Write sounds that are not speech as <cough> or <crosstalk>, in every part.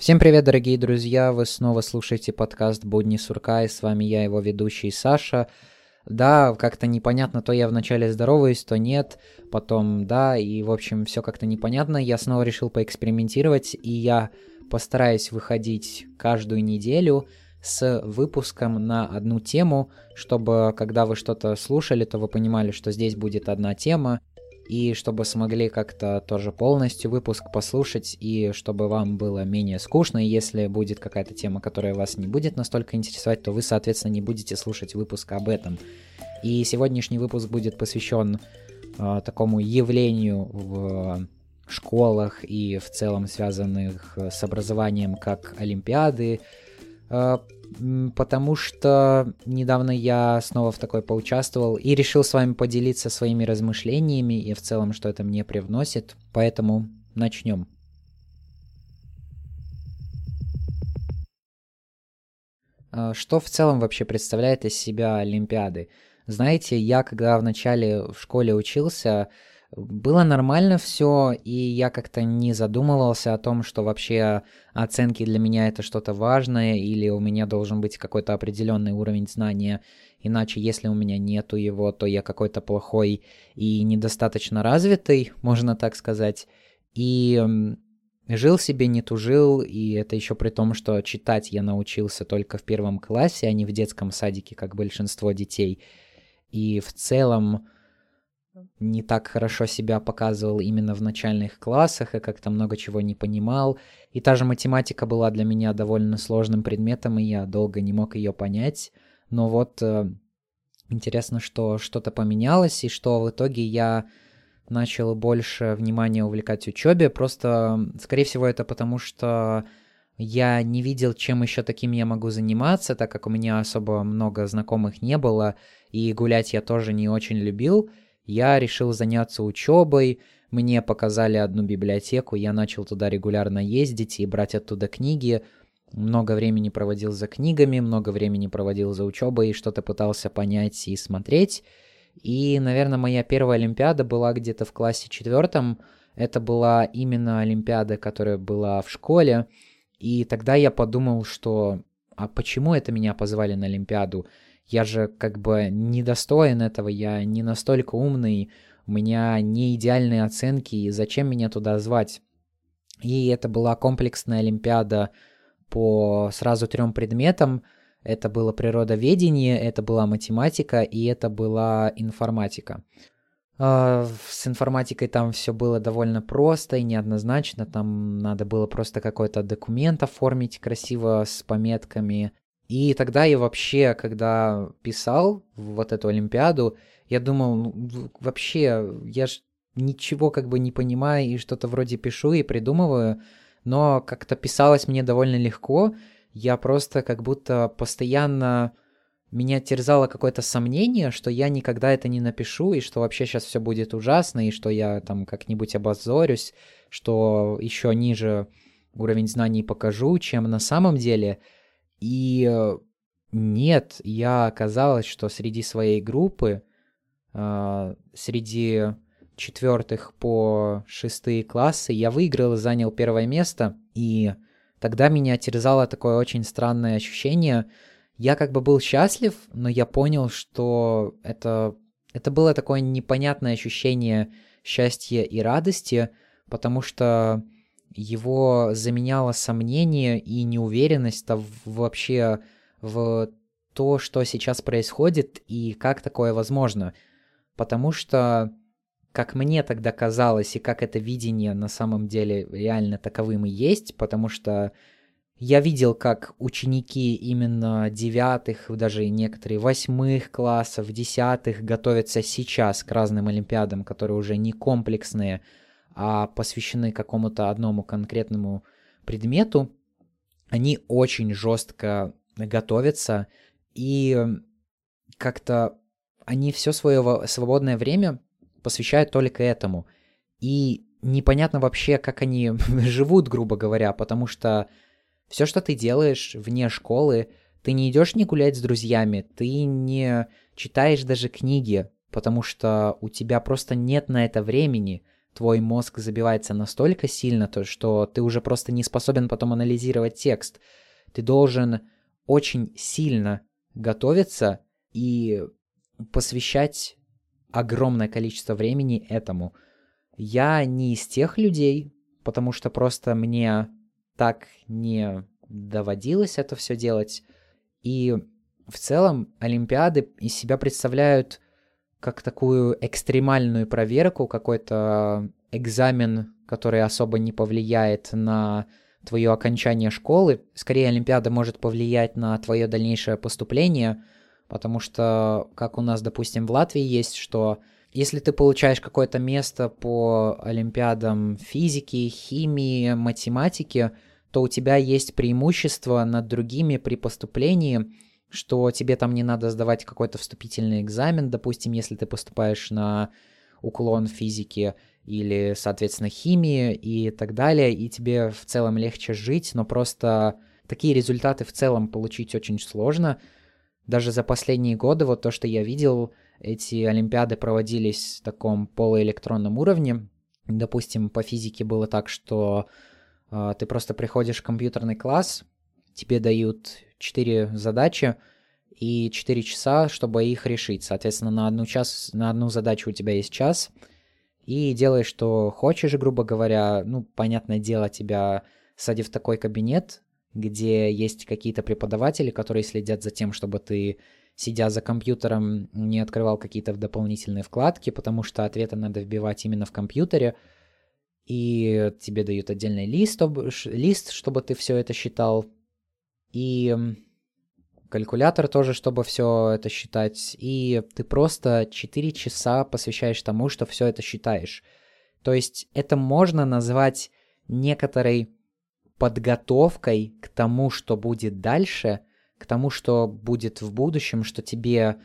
Всем привет, дорогие друзья! Вы снова слушаете подкаст «Будни сурка» и с вами я, его ведущий Саша. Да, как-то непонятно, то я вначале здороваюсь, то нет, потом да, и в общем все как-то непонятно. Я снова решил поэкспериментировать, и я постараюсь выходить каждую неделю с выпуском на одну тему, чтобы когда вы что-то слушали, то вы понимали, что здесь будет одна тема, и чтобы смогли как-то тоже полностью выпуск послушать, и чтобы вам было менее скучно, и если будет какая-то тема, которая вас не будет настолько интересовать, то вы, соответственно, не будете слушать выпуск об этом. И сегодняшний выпуск будет посвящен э, такому явлению в школах и в целом связанных с образованием, как Олимпиады, э, потому что недавно я снова в такой поучаствовал и решил с вами поделиться своими размышлениями и в целом, что это мне привносит. Поэтому начнем. А, что в целом вообще представляет из себя Олимпиады? Знаете, я когда вначале в школе учился, было нормально все, и я как-то не задумывался о том, что вообще оценки для меня это что-то важное, или у меня должен быть какой-то определенный уровень знания, иначе если у меня нету его, то я какой-то плохой и недостаточно развитый, можно так сказать. И жил себе, не тужил, и это еще при том, что читать я научился только в первом классе, а не в детском садике, как большинство детей. И в целом не так хорошо себя показывал именно в начальных классах и как-то много чего не понимал. И та же математика была для меня довольно сложным предметом, и я долго не мог ее понять. Но вот э, интересно, что что-то поменялось, и что в итоге я начал больше внимания увлекать учебе. Просто, скорее всего, это потому, что я не видел, чем еще таким я могу заниматься, так как у меня особо много знакомых не было, и гулять я тоже не очень любил я решил заняться учебой, мне показали одну библиотеку, я начал туда регулярно ездить и брать оттуда книги, много времени проводил за книгами, много времени проводил за учебой, что-то пытался понять и смотреть. И, наверное, моя первая Олимпиада была где-то в классе четвертом. Это была именно Олимпиада, которая была в школе. И тогда я подумал, что а почему это меня позвали на Олимпиаду? Я же как бы недостоин этого, я не настолько умный, у меня не идеальные оценки, и зачем меня туда звать? И это была комплексная олимпиада по сразу трем предметам. Это было природоведение, это была математика и это была информатика. А, с информатикой там все было довольно просто и неоднозначно. Там надо было просто какой-то документ оформить красиво с пометками. И тогда я вообще, когда писал вот эту Олимпиаду, я думал, ну, вообще, я ж ничего как бы не понимаю и что-то вроде пишу и придумываю, но как-то писалось мне довольно легко. Я просто как будто постоянно меня терзало какое-то сомнение, что я никогда это не напишу, и что вообще сейчас все будет ужасно, и что я там как-нибудь обозорюсь, что еще ниже уровень знаний покажу, чем на самом деле – и э, нет, я оказалось, что среди своей группы, э, среди четвертых по шестые классы, я выиграл и занял первое место. И тогда меня терзало такое очень странное ощущение. Я как бы был счастлив, но я понял, что это, это было такое непонятное ощущение счастья и радости, потому что его заменяло сомнение и неуверенность вообще в то, что сейчас происходит и как такое возможно. Потому что, как мне тогда казалось, и как это видение на самом деле реально таковым и есть, потому что я видел, как ученики именно девятых, даже некоторые восьмых классов, десятых готовятся сейчас к разным олимпиадам, которые уже не комплексные, а посвящены какому-то одному конкретному предмету, они очень жестко готовятся и как-то они все свое свободное время посвящают только этому. И непонятно вообще, как они <laughs> живут, грубо говоря, потому что все, что ты делаешь вне школы, ты не идешь не гулять с друзьями, ты не читаешь даже книги, потому что у тебя просто нет на это времени твой мозг забивается настолько сильно, то, что ты уже просто не способен потом анализировать текст. Ты должен очень сильно готовиться и посвящать огромное количество времени этому. Я не из тех людей, потому что просто мне так не доводилось это все делать. И в целом Олимпиады из себя представляют как такую экстремальную проверку, какой-то экзамен, который особо не повлияет на твое окончание школы. Скорее, Олимпиада может повлиять на твое дальнейшее поступление, потому что, как у нас, допустим, в Латвии есть, что если ты получаешь какое-то место по Олимпиадам физики, химии, математики, то у тебя есть преимущество над другими при поступлении, что тебе там не надо сдавать какой-то вступительный экзамен, допустим, если ты поступаешь на уклон физики или, соответственно, химии и так далее, и тебе в целом легче жить, но просто такие результаты в целом получить очень сложно. Даже за последние годы, вот то, что я видел, эти олимпиады проводились в таком полуэлектронном уровне. Допустим, по физике было так, что э, ты просто приходишь в компьютерный класс, тебе дают 4 задачи и 4 часа, чтобы их решить. Соответственно, на одну, час, на одну задачу у тебя есть час, и делаешь, что хочешь, грубо говоря. Ну, понятное дело, тебя садив в такой кабинет, где есть какие-то преподаватели, которые следят за тем, чтобы ты, сидя за компьютером, не открывал какие-то дополнительные вкладки, потому что ответы надо вбивать именно в компьютере, и тебе дают отдельный лист, лист, чтобы ты все это считал, и калькулятор тоже, чтобы все это считать, и ты просто 4 часа посвящаешь тому, что все это считаешь. То есть это можно назвать некоторой подготовкой к тому, что будет дальше, к тому, что будет в будущем, что тебе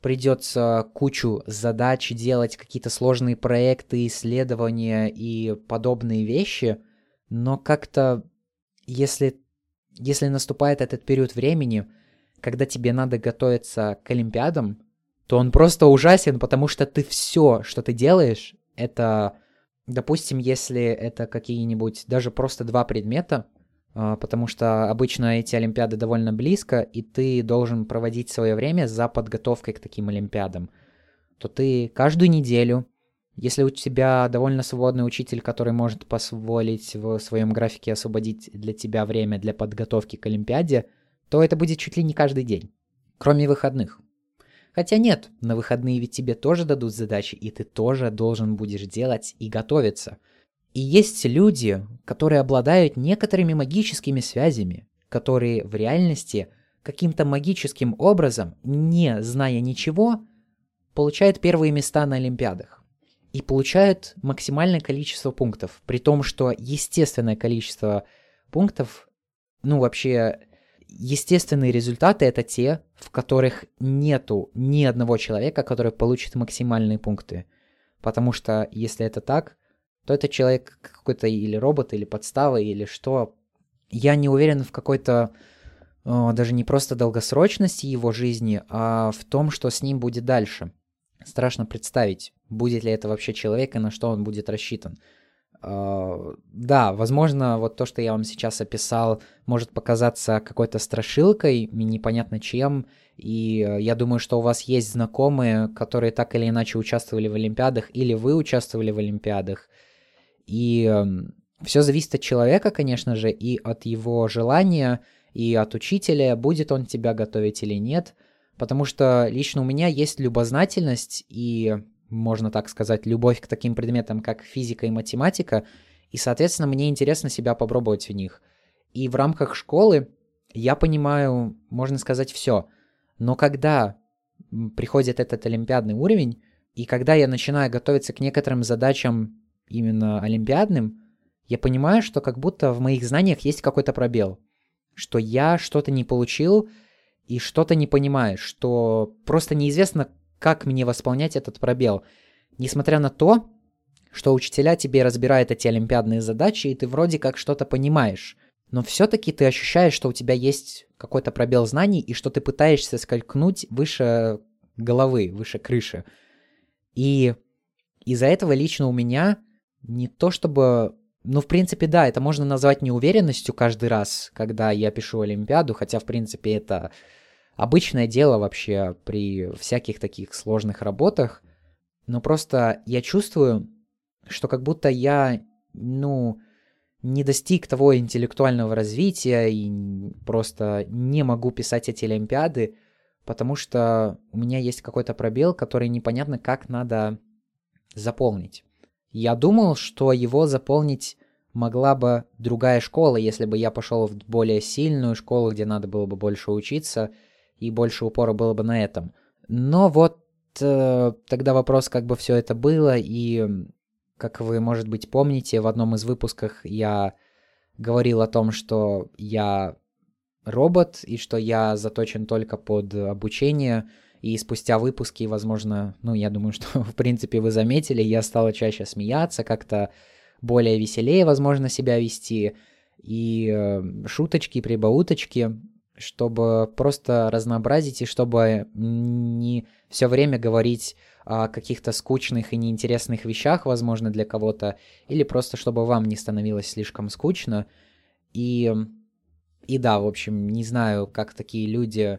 придется кучу задач делать, какие-то сложные проекты, исследования и подобные вещи, но как-то, если если наступает этот период времени, когда тебе надо готовиться к Олимпиадам, то он просто ужасен, потому что ты все, что ты делаешь, это, допустим, если это какие-нибудь даже просто два предмета, а, потому что обычно эти Олимпиады довольно близко, и ты должен проводить свое время за подготовкой к таким Олимпиадам, то ты каждую неделю если у тебя довольно свободный учитель, который может позволить в своем графике освободить для тебя время для подготовки к Олимпиаде, то это будет чуть ли не каждый день, кроме выходных. Хотя нет, на выходные ведь тебе тоже дадут задачи, и ты тоже должен будешь делать и готовиться. И есть люди, которые обладают некоторыми магическими связями, которые в реальности каким-то магическим образом, не зная ничего, получают первые места на Олимпиадах и получают максимальное количество пунктов, при том, что естественное количество пунктов, ну вообще естественные результаты это те, в которых нету ни одного человека, который получит максимальные пункты. Потому что если это так, то это человек какой-то или робот, или подстава, или что. Я не уверен в какой-то даже не просто долгосрочности его жизни, а в том, что с ним будет дальше. Страшно представить, будет ли это вообще человек и на что он будет рассчитан. Uh, да, возможно, вот то, что я вам сейчас описал, может показаться какой-то страшилкой, непонятно чем, и uh, я думаю, что у вас есть знакомые, которые так или иначе участвовали в Олимпиадах, или вы участвовали в Олимпиадах, и эм, все зависит от человека, конечно же, и от его желания, и от учителя, будет он тебя готовить или нет, потому что лично у меня есть любознательность и можно так сказать, любовь к таким предметам, как физика и математика, и, соответственно, мне интересно себя попробовать в них. И в рамках школы я понимаю, можно сказать, все. Но когда приходит этот олимпиадный уровень, и когда я начинаю готовиться к некоторым задачам именно олимпиадным, я понимаю, что как будто в моих знаниях есть какой-то пробел, что я что-то не получил и что-то не понимаю, что просто неизвестно, как мне восполнять этот пробел. Несмотря на то, что учителя тебе разбирают эти олимпиадные задачи, и ты вроде как что-то понимаешь, но все-таки ты ощущаешь, что у тебя есть какой-то пробел знаний, и что ты пытаешься сколькнуть выше головы, выше крыши. И из-за этого лично у меня не то чтобы... Ну, в принципе, да, это можно назвать неуверенностью каждый раз, когда я пишу Олимпиаду, хотя, в принципе, это обычное дело вообще при всяких таких сложных работах. Но просто я чувствую, что как будто я, ну, не достиг того интеллектуального развития и просто не могу писать эти Олимпиады, потому что у меня есть какой-то пробел, который непонятно как надо заполнить. Я думал, что его заполнить могла бы другая школа, если бы я пошел в более сильную школу, где надо было бы больше учиться, и больше упора было бы на этом. Но вот э, тогда вопрос, как бы все это было, и, как вы, может быть, помните, в одном из выпусков я говорил о том, что я робот, и что я заточен только под обучение, и спустя выпуски, возможно, ну, я думаю, что, <laughs> в принципе, вы заметили, я стала чаще смеяться, как-то более веселее, возможно, себя вести, и э, шуточки, прибауточки, чтобы просто разнообразить и чтобы не все время говорить о каких-то скучных и неинтересных вещах, возможно, для кого-то, или просто чтобы вам не становилось слишком скучно. И и да, в общем, не знаю, как такие люди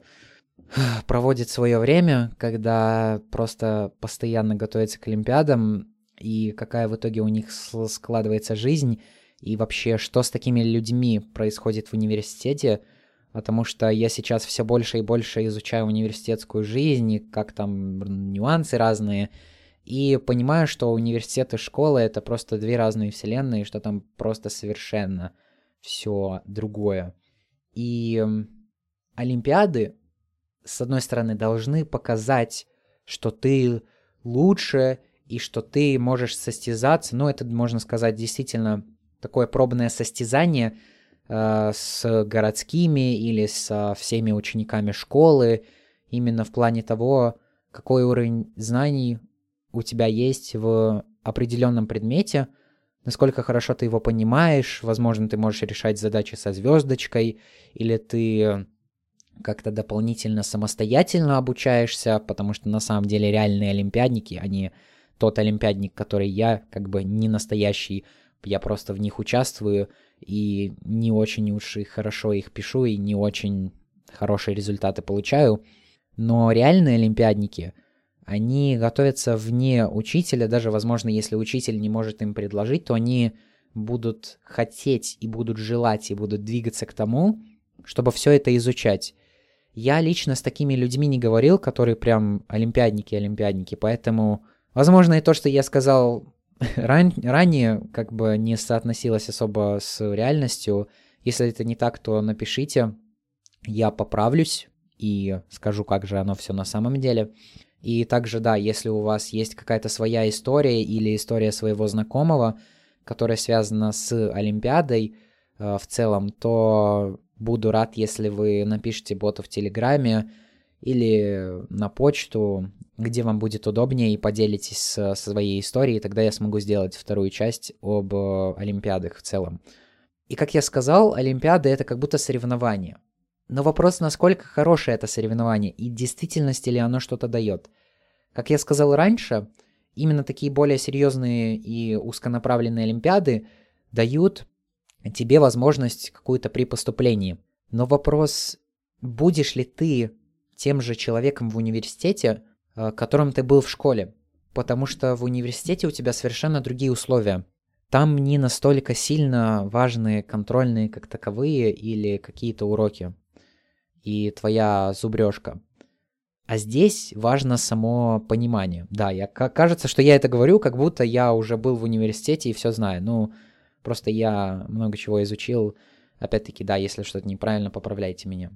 проводят свое время, когда просто постоянно готовятся к Олимпиадам, и какая в итоге у них складывается жизнь, и вообще, что с такими людьми происходит в университете, потому что я сейчас все больше и больше изучаю университетскую жизнь, и как там нюансы разные, и понимаю, что университет и школа — это просто две разные вселенные, что там просто совершенно все другое. И Олимпиады, с одной стороны, должны показать, что ты лучше и что ты можешь состязаться. Ну, это, можно сказать, действительно такое пробное состязание с городскими или со всеми учениками школы, именно в плане того, какой уровень знаний у тебя есть в определенном предмете – насколько хорошо ты его понимаешь, возможно, ты можешь решать задачи со звездочкой, или ты как-то дополнительно самостоятельно обучаешься, потому что на самом деле реальные олимпиадники, они тот олимпиадник, который я, как бы не настоящий, я просто в них участвую и не очень уж и хорошо их пишу, и не очень хорошие результаты получаю. Но реальные олимпиадники — они готовятся вне учителя, даже, возможно, если учитель не может им предложить, то они будут хотеть и будут желать и будут двигаться к тому, чтобы все это изучать. Я лично с такими людьми не говорил, которые прям олимпиадники-олимпиадники, поэтому, возможно, и то, что я сказал ран- ранее, как бы не соотносилось особо с реальностью. Если это не так, то напишите, я поправлюсь и скажу, как же оно все на самом деле. И также, да, если у вас есть какая-то своя история или история своего знакомого, которая связана с Олимпиадой э, в целом, то буду рад, если вы напишите боту в Телеграме или на почту, где вам будет удобнее, и поделитесь со своей историей, тогда я смогу сделать вторую часть об э, Олимпиадах в целом. И как я сказал, Олимпиады это как будто соревнование. Но вопрос, насколько хорошее это соревнование и в действительности ли оно что-то дает. Как я сказал раньше, именно такие более серьезные и узконаправленные олимпиады дают тебе возможность какую-то при поступлении. Но вопрос, будешь ли ты тем же человеком в университете, которым ты был в школе? Потому что в университете у тебя совершенно другие условия. Там не настолько сильно важны контрольные как таковые или какие-то уроки и твоя зубрежка. А здесь важно само понимание. Да, я, кажется, что я это говорю, как будто я уже был в университете и все знаю. Ну, просто я много чего изучил. Опять-таки, да, если что-то неправильно, поправляйте меня,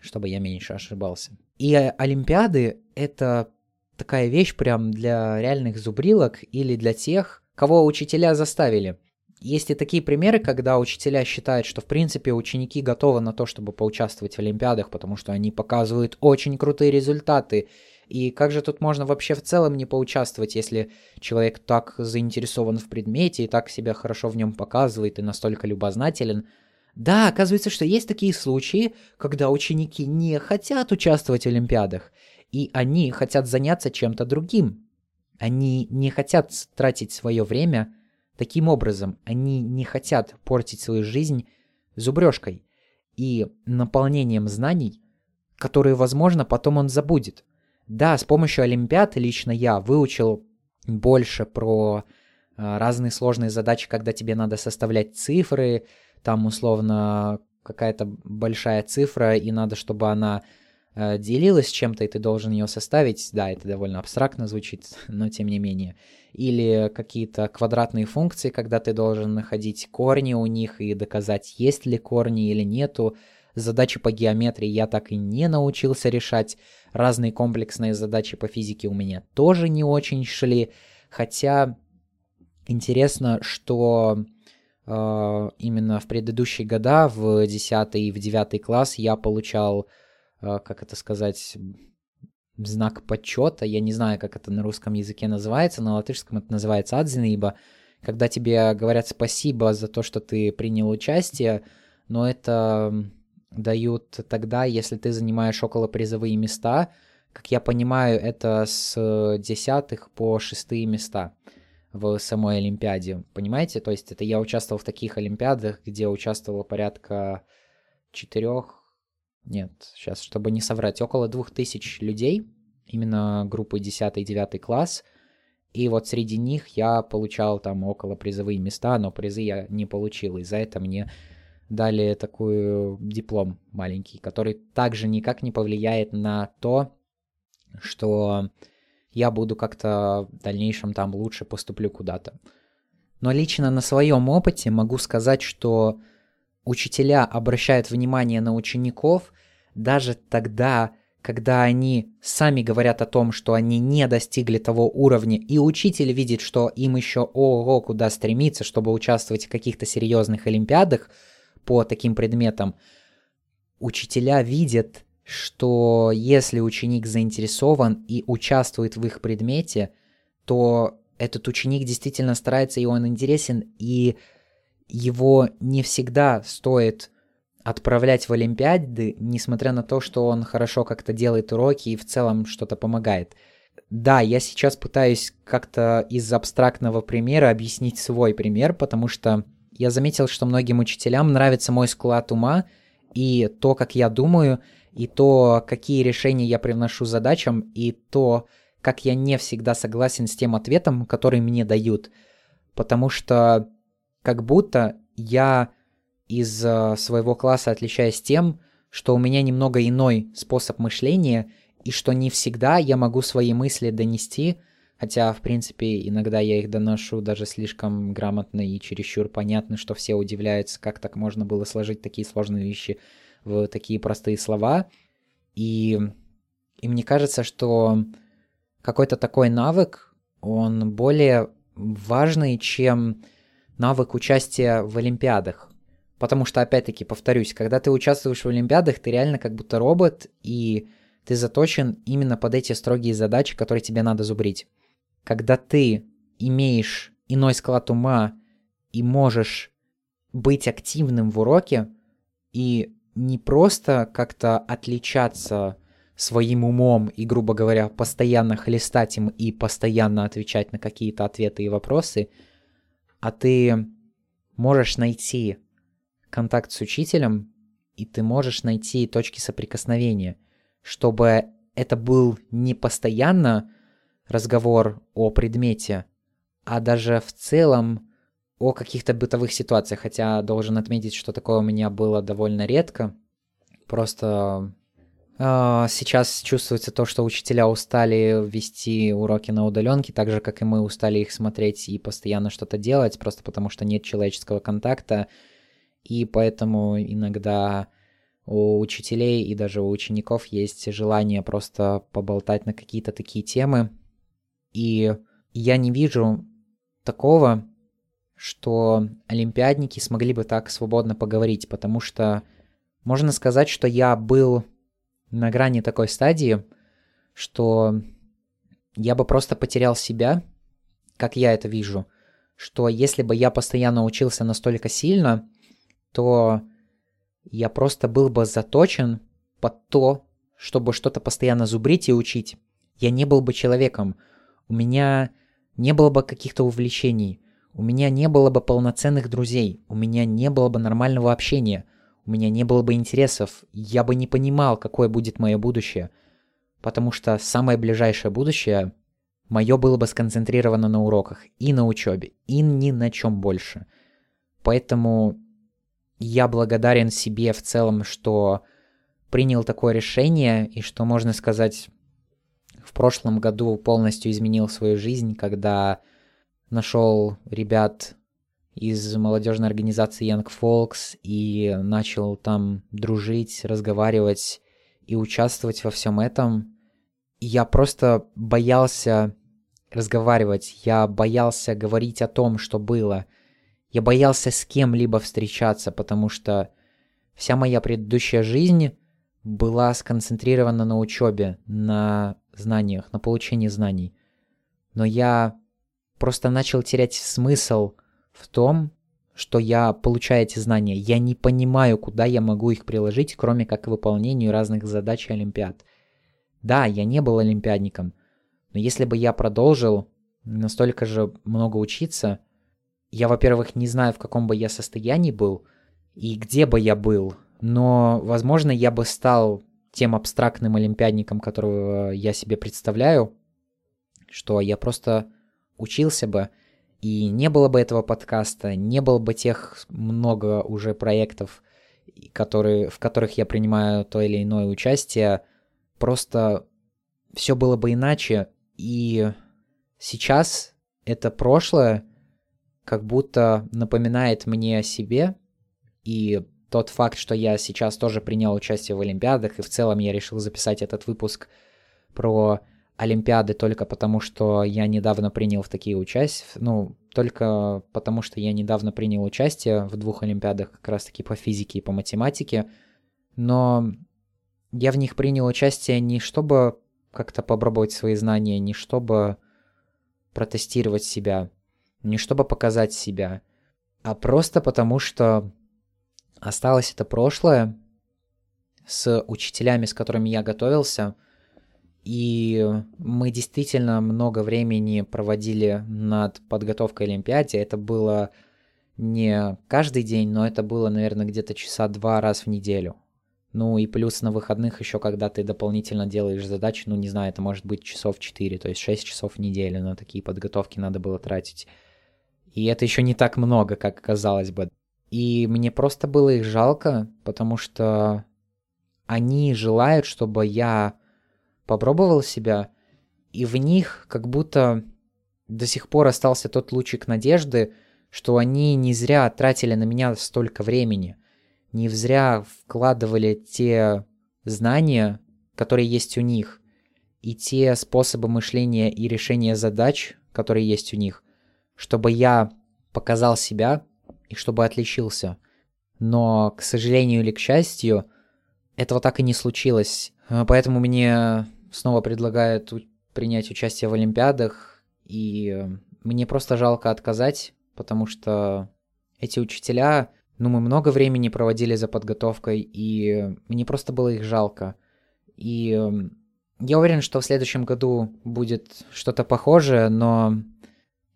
чтобы я меньше ошибался. И Олимпиады — это такая вещь прям для реальных зубрилок или для тех, кого учителя заставили. Есть и такие примеры, когда учителя считают, что в принципе ученики готовы на то, чтобы поучаствовать в Олимпиадах, потому что они показывают очень крутые результаты. И как же тут можно вообще в целом не поучаствовать, если человек так заинтересован в предмете и так себя хорошо в нем показывает и настолько любознателен? Да, оказывается, что есть такие случаи, когда ученики не хотят участвовать в Олимпиадах, и они хотят заняться чем-то другим. Они не хотят тратить свое время таким образом. Они не хотят портить свою жизнь зубрежкой и наполнением знаний, которые, возможно, потом он забудет. Да, с помощью Олимпиад лично я выучил больше про а, разные сложные задачи, когда тебе надо составлять цифры, там условно какая-то большая цифра, и надо, чтобы она э, делилась чем-то, и ты должен ее составить. Да, это довольно абстрактно звучит, <laughs> но тем не менее. Или какие-то квадратные функции, когда ты должен находить корни у них и доказать, есть ли корни или нету. Задачи по геометрии я так и не научился решать. Разные комплексные задачи по физике у меня тоже не очень шли. Хотя интересно, что именно в предыдущие года, в 10 и в 9 класс, я получал, э, как это сказать, знак почета. Я не знаю, как это на русском языке называется, на латышском это называется адзинейба. Когда тебе говорят спасибо за то, что ты принял участие, но это дают тогда, если ты занимаешь около призовые места. Как я понимаю, это с десятых по шестые места в самой Олимпиаде. Понимаете? То есть это я участвовал в таких Олимпиадах, где участвовало порядка четырех, нет, сейчас, чтобы не соврать, около двух тысяч людей, именно группы 10 и 9 класс. И вот среди них я получал там около призовые места, но призы я не получил. И за это мне дали такой диплом маленький, который также никак не повлияет на то, что я буду как-то в дальнейшем там лучше поступлю куда-то. Но лично на своем опыте могу сказать, что учителя обращают внимание на учеников даже тогда, когда они сами говорят о том, что они не достигли того уровня, и учитель видит, что им еще ого куда стремиться, чтобы участвовать в каких-то серьезных олимпиадах по таким предметам, учителя видят что если ученик заинтересован и участвует в их предмете, то этот ученик действительно старается, и он интересен, и его не всегда стоит отправлять в Олимпиады, несмотря на то, что он хорошо как-то делает уроки и в целом что-то помогает. Да, я сейчас пытаюсь как-то из абстрактного примера объяснить свой пример, потому что я заметил, что многим учителям нравится мой склад ума и то, как я думаю, и то, какие решения я привношу задачам, и то, как я не всегда согласен с тем ответом, который мне дают. Потому что как будто я из э, своего класса отличаюсь тем, что у меня немного иной способ мышления, и что не всегда я могу свои мысли донести, хотя, в принципе, иногда я их доношу даже слишком грамотно и чересчур понятно, что все удивляются, как так можно было сложить такие сложные вещи в такие простые слова. И, и мне кажется, что какой-то такой навык, он более важный, чем навык участия в Олимпиадах. Потому что, опять-таки, повторюсь, когда ты участвуешь в Олимпиадах, ты реально как будто робот, и ты заточен именно под эти строгие задачи, которые тебе надо зубрить. Когда ты имеешь иной склад ума и можешь быть активным в уроке и не просто как-то отличаться своим умом и, грубо говоря, постоянно хлестать им и постоянно отвечать на какие-то ответы и вопросы, а ты можешь найти контакт с учителем, и ты можешь найти точки соприкосновения, чтобы это был не постоянно разговор о предмете, а даже в целом о каких-то бытовых ситуациях, хотя должен отметить, что такое у меня было довольно редко. Просто э, сейчас чувствуется то, что учителя устали вести уроки на удаленке, так же, как и мы устали их смотреть и постоянно что-то делать, просто потому что нет человеческого контакта, и поэтому иногда у учителей и даже у учеников есть желание просто поболтать на какие-то такие темы. И я не вижу такого, что олимпиадники смогли бы так свободно поговорить, потому что можно сказать, что я был на грани такой стадии, что я бы просто потерял себя, как я это вижу, что если бы я постоянно учился настолько сильно, то я просто был бы заточен под то, чтобы что-то постоянно зубрить и учить. Я не был бы человеком. у меня не было бы каких-то увлечений, у меня не было бы полноценных друзей, у меня не было бы нормального общения, у меня не было бы интересов, я бы не понимал, какое будет мое будущее. Потому что самое ближайшее будущее мое было бы сконцентрировано на уроках и на учебе, и ни на чем больше. Поэтому я благодарен себе в целом, что принял такое решение, и что, можно сказать, в прошлом году полностью изменил свою жизнь, когда нашел ребят из молодежной организации Young Folks и начал там дружить, разговаривать и участвовать во всем этом. Я просто боялся разговаривать, я боялся говорить о том, что было. Я боялся с кем-либо встречаться, потому что вся моя предыдущая жизнь была сконцентрирована на учебе, на знаниях, на получении знаний. Но я просто начал терять смысл в том, что я получаю эти знания. Я не понимаю, куда я могу их приложить, кроме как к выполнению разных задач и олимпиад. Да, я не был олимпиадником, но если бы я продолжил настолько же много учиться, я, во-первых, не знаю, в каком бы я состоянии был и где бы я был, но, возможно, я бы стал тем абстрактным олимпиадником, которого я себе представляю, что я просто учился бы, и не было бы этого подкаста, не было бы тех много уже проектов, которые, в которых я принимаю то или иное участие, просто все было бы иначе, и сейчас это прошлое как будто напоминает мне о себе, и тот факт, что я сейчас тоже принял участие в Олимпиадах, и в целом я решил записать этот выпуск про Олимпиады только потому, что я недавно принял в такие участия, ну, только потому, что я недавно принял участие в двух Олимпиадах как раз-таки по физике и по математике, но я в них принял участие не чтобы как-то попробовать свои знания, не чтобы протестировать себя, не чтобы показать себя, а просто потому, что осталось это прошлое с учителями, с которыми я готовился – и мы действительно много времени проводили над подготовкой Олимпиаде. Это было не каждый день, но это было, наверное, где-то часа два раз в неделю. Ну и плюс на выходных еще, когда ты дополнительно делаешь задачи, ну не знаю, это может быть часов 4, то есть 6 часов в неделю на такие подготовки надо было тратить. И это еще не так много, как казалось бы. И мне просто было их жалко, потому что они желают, чтобы я попробовал себя, и в них как будто до сих пор остался тот лучик надежды, что они не зря тратили на меня столько времени, не зря вкладывали те знания, которые есть у них, и те способы мышления и решения задач, которые есть у них, чтобы я показал себя и чтобы отличился. Но, к сожалению или к счастью, этого так и не случилось. Поэтому мне снова предлагают принять участие в Олимпиадах, и мне просто жалко отказать, потому что эти учителя, ну, мы много времени проводили за подготовкой, и мне просто было их жалко. И я уверен, что в следующем году будет что-то похожее, но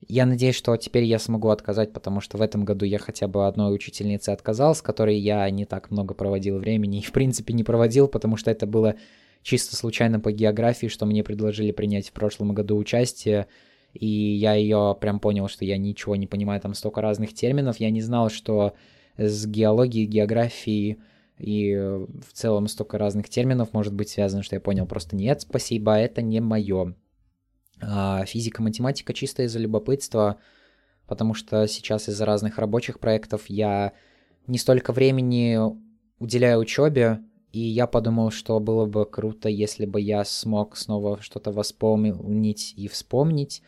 я надеюсь, что теперь я смогу отказать, потому что в этом году я хотя бы одной учительнице отказал, с которой я не так много проводил времени и, в принципе, не проводил, потому что это было чисто случайно по географии, что мне предложили принять в прошлом году участие, и я ее прям понял, что я ничего не понимаю, там столько разных терминов, я не знал, что с геологией, географией и в целом столько разных терминов может быть связано, что я понял просто нет, спасибо, это не мое. А физика, математика чисто из-за любопытства, потому что сейчас из-за разных рабочих проектов я не столько времени уделяю учебе, и я подумал, что было бы круто, если бы я смог снова что-то восполнить и вспомнить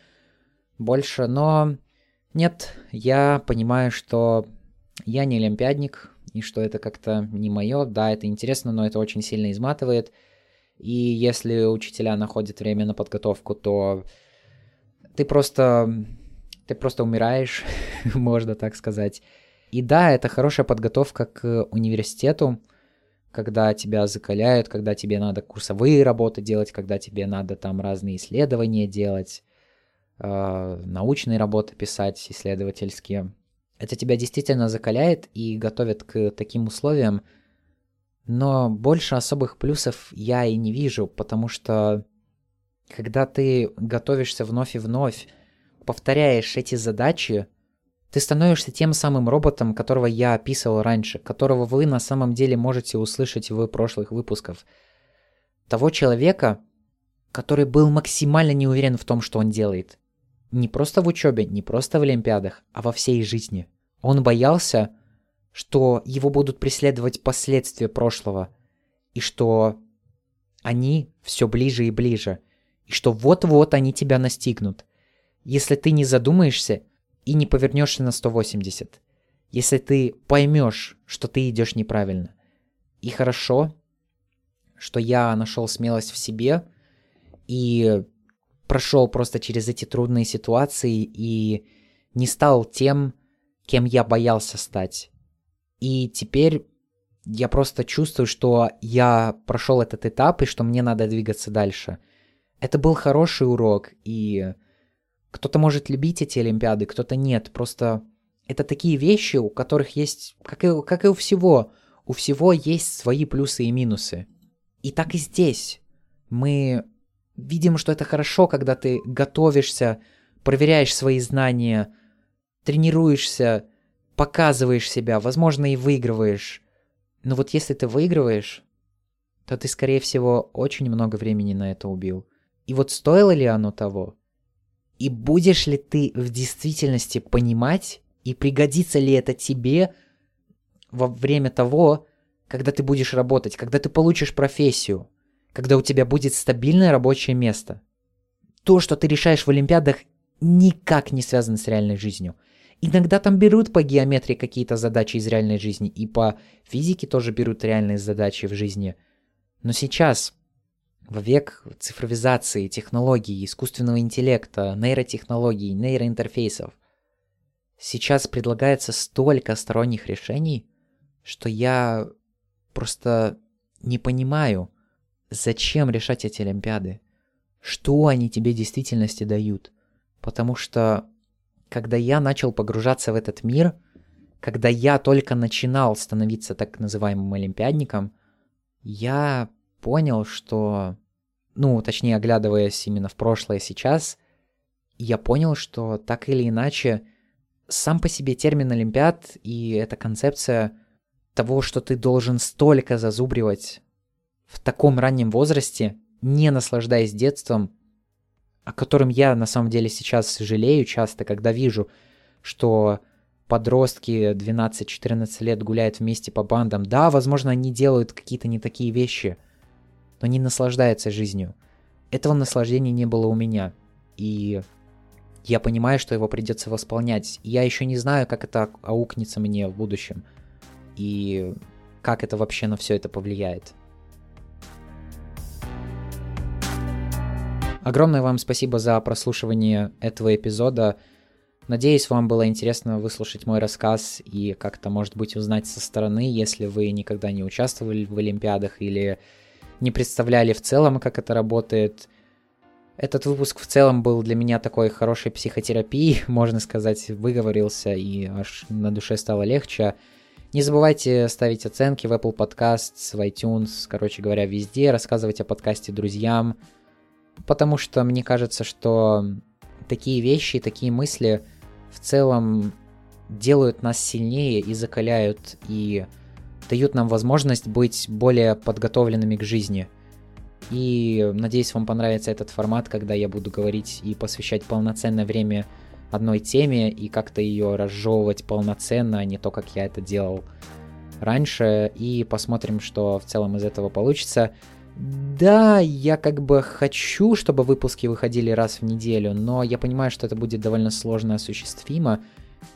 больше. Но нет, я понимаю, что я не олимпиадник, и что это как-то не мое. Да, это интересно, но это очень сильно изматывает. И если учителя находят время на подготовку, то ты просто, ты просто умираешь, <laughs> можно так сказать. И да, это хорошая подготовка к университету, когда тебя закаляют, когда тебе надо курсовые работы делать, когда тебе надо там разные исследования делать. э, научные работы писать, исследовательские. Это тебя действительно закаляет и готовит к таким условиям, но больше особых плюсов я и не вижу, потому что когда ты готовишься вновь и вновь, повторяешь эти задачи, ты становишься тем самым роботом, которого я описывал раньше, которого вы на самом деле можете услышать в прошлых выпусках. Того человека, который был максимально не уверен в том, что он делает. Не просто в учебе, не просто в Олимпиадах, а во всей жизни. Он боялся, что его будут преследовать последствия прошлого, и что они все ближе и ближе, и что вот-вот они тебя настигнут. Если ты не задумаешься и не повернешься на 180. Если ты поймешь, что ты идешь неправильно. И хорошо, что я нашел смелость в себе и прошел просто через эти трудные ситуации и не стал тем, кем я боялся стать. И теперь я просто чувствую, что я прошел этот этап и что мне надо двигаться дальше. Это был хороший урок, и кто-то может любить эти Олимпиады, кто-то нет. Просто это такие вещи, у которых есть, как и, как и у всего, у всего есть свои плюсы и минусы. И так и здесь. Мы видим, что это хорошо, когда ты готовишься, проверяешь свои знания, тренируешься, показываешь себя, возможно, и выигрываешь. Но вот если ты выигрываешь, то ты, скорее всего, очень много времени на это убил. И вот стоило ли оно того? И будешь ли ты в действительности понимать, и пригодится ли это тебе во время того, когда ты будешь работать, когда ты получишь профессию, когда у тебя будет стабильное рабочее место. То, что ты решаешь в Олимпиадах, никак не связано с реальной жизнью. Иногда там берут по геометрии какие-то задачи из реальной жизни, и по физике тоже берут реальные задачи в жизни. Но сейчас в век цифровизации, технологий, искусственного интеллекта, нейротехнологий, нейроинтерфейсов. Сейчас предлагается столько сторонних решений, что я просто не понимаю, зачем решать эти Олимпиады. Что они тебе в действительности дают? Потому что, когда я начал погружаться в этот мир, когда я только начинал становиться так называемым олимпиадником, я понял, что, ну, точнее, оглядываясь именно в прошлое сейчас, я понял, что так или иначе сам по себе термин Олимпиад и эта концепция того, что ты должен столько зазубривать в таком раннем возрасте, не наслаждаясь детством, о котором я на самом деле сейчас жалею часто, когда вижу, что подростки 12-14 лет гуляют вместе по бандам. Да, возможно, они делают какие-то не такие вещи – но не наслаждается жизнью. Этого наслаждения не было у меня. И я понимаю, что его придется восполнять. Я еще не знаю, как это аукнется мне в будущем. И как это вообще на все это повлияет. Огромное вам спасибо за прослушивание этого эпизода. Надеюсь, вам было интересно выслушать мой рассказ и как-то, может быть, узнать со стороны, если вы никогда не участвовали в Олимпиадах или не представляли в целом, как это работает. Этот выпуск в целом был для меня такой хорошей психотерапией, <laughs> можно сказать, выговорился и аж на душе стало легче. Не забывайте ставить оценки в Apple Podcasts, в iTunes, короче говоря, везде, рассказывать о подкасте друзьям, потому что мне кажется, что такие вещи, такие мысли в целом делают нас сильнее и закаляют, и дают нам возможность быть более подготовленными к жизни. И надеюсь, вам понравится этот формат, когда я буду говорить и посвящать полноценное время одной теме и как-то ее разжевывать полноценно, а не то, как я это делал раньше. И посмотрим, что в целом из этого получится. Да, я как бы хочу, чтобы выпуски выходили раз в неделю, но я понимаю, что это будет довольно сложно осуществимо,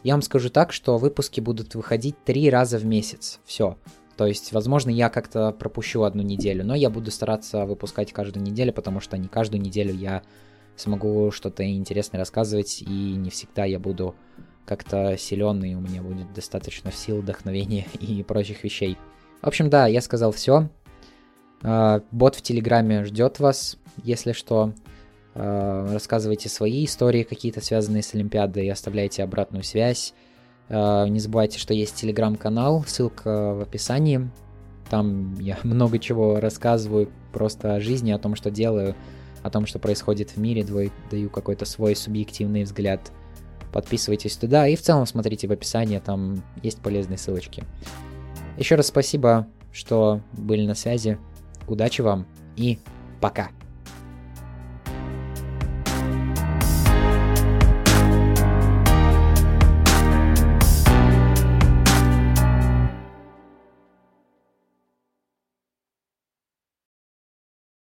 я вам скажу так, что выпуски будут выходить три раза в месяц. Все. То есть, возможно, я как-то пропущу одну неделю, но я буду стараться выпускать каждую неделю, потому что не каждую неделю я смогу что-то интересное рассказывать, и не всегда я буду как-то силен, и у меня будет достаточно сил, вдохновения <laughs> и прочих вещей. В общем, да, я сказал все. А, бот в Телеграме ждет вас, если что. Э, рассказывайте свои истории какие-то связанные с Олимпиадой, оставляйте обратную связь. Э, не забывайте, что есть телеграм-канал, ссылка в описании. Там я <laughs> много чего рассказываю просто о жизни, о том, что делаю, о том, что происходит в мире, даю какой-то свой субъективный взгляд. Подписывайтесь туда и в целом смотрите в описании, там есть полезные ссылочки. Еще раз спасибо, что были на связи. Удачи вам и пока!